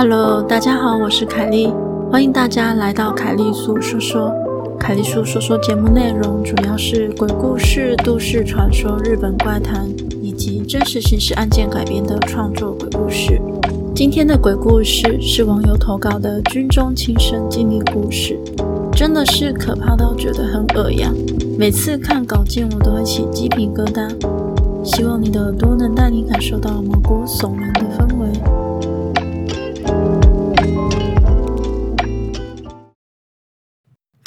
Hello，大家好，我是凯莉，欢迎大家来到凯莉粟说说。凯莉粟说说节目内容主要是鬼故事、都市传说、日本怪谈以及真实刑事案件改编的创作鬼故事。今天的鬼故事是网友投稿的军中亲身经历故事，真的是可怕到觉得很恶呀！每次看稿件我都会起鸡皮疙瘩。希望你的耳朵能带你感受到毛骨悚然的氛围。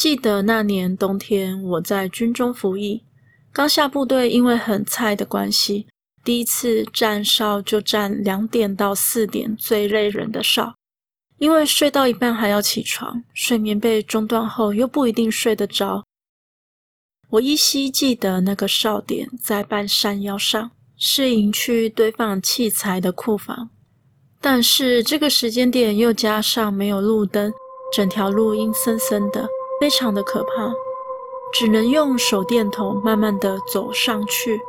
记得那年冬天，我在军中服役，刚下部队，因为很菜的关系，第一次站哨就站两点到四点最累人的哨，因为睡到一半还要起床，睡眠被中断后又不一定睡得着。我依稀记得那个哨点在半山腰上，是营区堆放器材的库房。但是这个时间点又加上没有路灯，整条路阴森森的，非常的可怕，只能用手电筒慢慢的走上去。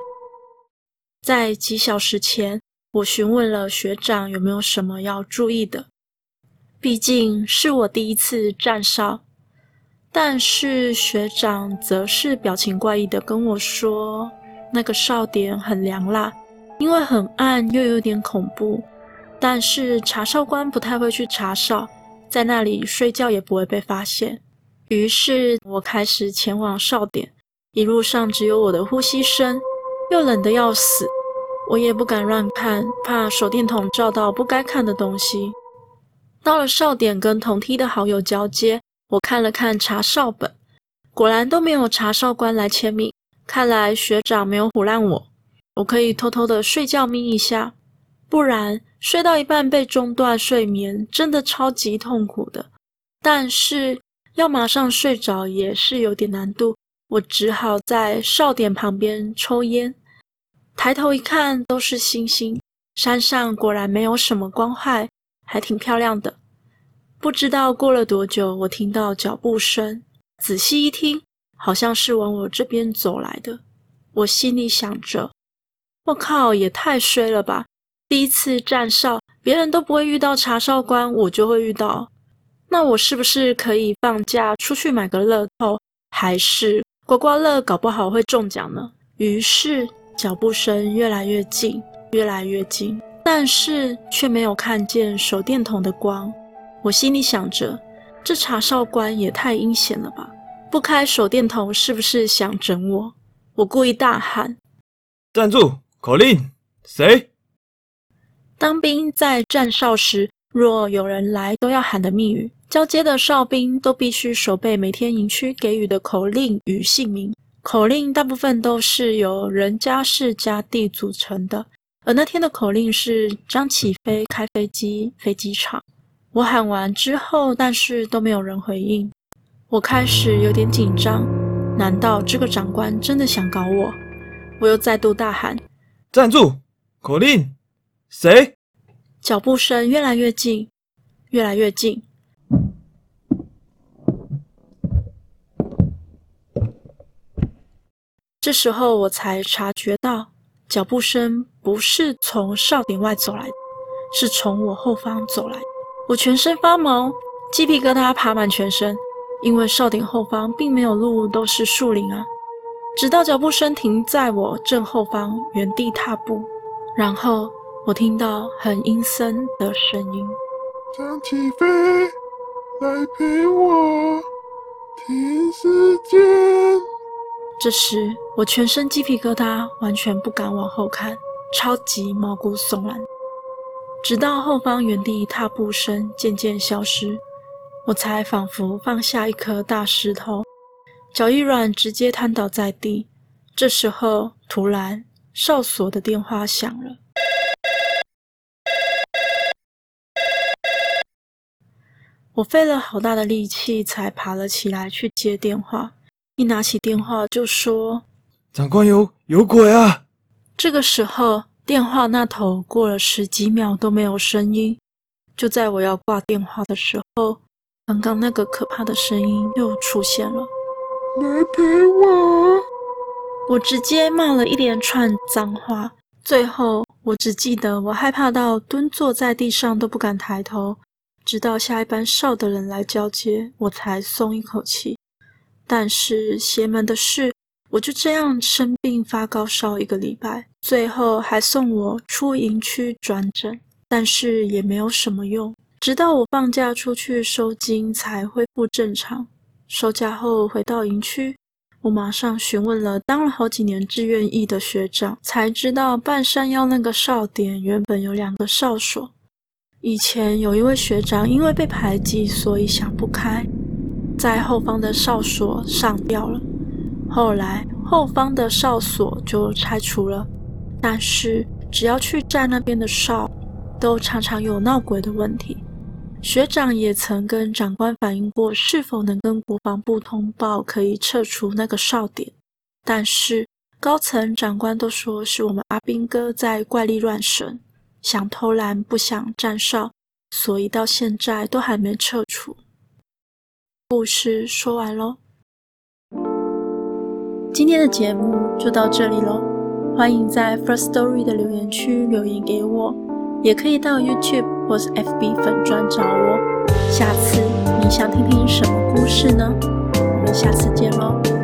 在几小时前，我询问了学长有没有什么要注意的，毕竟是我第一次站哨。但是学长则是表情怪异的跟我说，那个哨点很凉啦，因为很暗又有点恐怖。但是查哨官不太会去查哨，在那里睡觉也不会被发现。于是我开始前往哨点，一路上只有我的呼吸声，又冷得要死，我也不敢乱看，怕手电筒照到不该看的东西。到了哨点，跟同梯的好友交接。我看了看查哨本，果然都没有查哨官来签名。看来学长没有唬烂我，我可以偷偷的睡觉眯一下，不然睡到一半被中断睡眠，真的超级痛苦的。但是要马上睡着也是有点难度，我只好在哨点旁边抽烟。抬头一看，都是星星，山上果然没有什么光害，还挺漂亮的。不知道过了多久，我听到脚步声，仔细一听，好像是往我这边走来的。我心里想着：“我靠，也太衰了吧！第一次站哨，别人都不会遇到查哨官，我就会遇到。那我是不是可以放假出去买个乐透，还是刮刮乐，搞不好会中奖呢？”于是脚步声越来越近，越来越近，但是却没有看见手电筒的光。我心里想着，这查哨官也太阴险了吧！不开手电筒是不是想整我？我故意大喊：“站住！口令，谁？”当兵在站哨时，若有人来，都要喊的密语。交接的哨兵都必须守备每天营区给予的口令与姓名。口令大部分都是由人家事家地组成的，而那天的口令是张起飞开飞机，飞机场。我喊完之后，但是都没有人回应。我开始有点紧张，难道这个长官真的想搞我？我又再度大喊：“站住！口令，谁？”脚步声越来越近，越来越近。这时候我才察觉到，脚步声不是从哨点外走来，是从我后方走来。我全身发毛，鸡皮疙瘩爬满全身，因为哨点后方并没有路，都是树林啊。直到脚步声停在我正后方，原地踏步，然后我听到很阴森的声音：“张起飞，来陪我，停时间。”这时我全身鸡皮疙瘩，完全不敢往后看，超级毛骨悚然。直到后方原地踏步声渐渐消失，我才仿佛放下一颗大石头，脚一软，直接瘫倒在地。这时候，突然哨所的电话响了。我费了好大的力气才爬了起来去接电话，一拿起电话就说：“长官有有鬼啊！”这个时候。电话那头过了十几秒都没有声音，就在我要挂电话的时候，刚刚那个可怕的声音又出现了。来陪我！我直接骂了一连串脏话，最后我只记得我害怕到蹲坐在地上都不敢抬头，直到下一班哨的人来交接，我才松一口气。但是邪门的是，我就这样生病发高烧一个礼拜，最后还送我出营区转诊，但是也没有什么用。直到我放假出去收金才恢复正常。收假后回到营区，我马上询问了当了好几年志愿役的学长，才知道半山腰那个哨点原本有两个哨所。以前有一位学长因为被排挤，所以想不开，在后方的哨所上吊了。后来后方的哨所就拆除了，但是只要去站那边的哨，都常常有闹鬼的问题。学长也曾跟长官反映过，是否能跟国防部通报，可以撤除那个哨点。但是高层长官都说是我们阿兵哥在怪力乱神，想偷懒不想站哨，所以到现在都还没撤除。故事说完喽。今天的节目就到这里喽，欢迎在 First Story 的留言区留言给我，也可以到 YouTube 或是 FB 粉专找我。下次你想听听什么故事呢？我们下次见喽。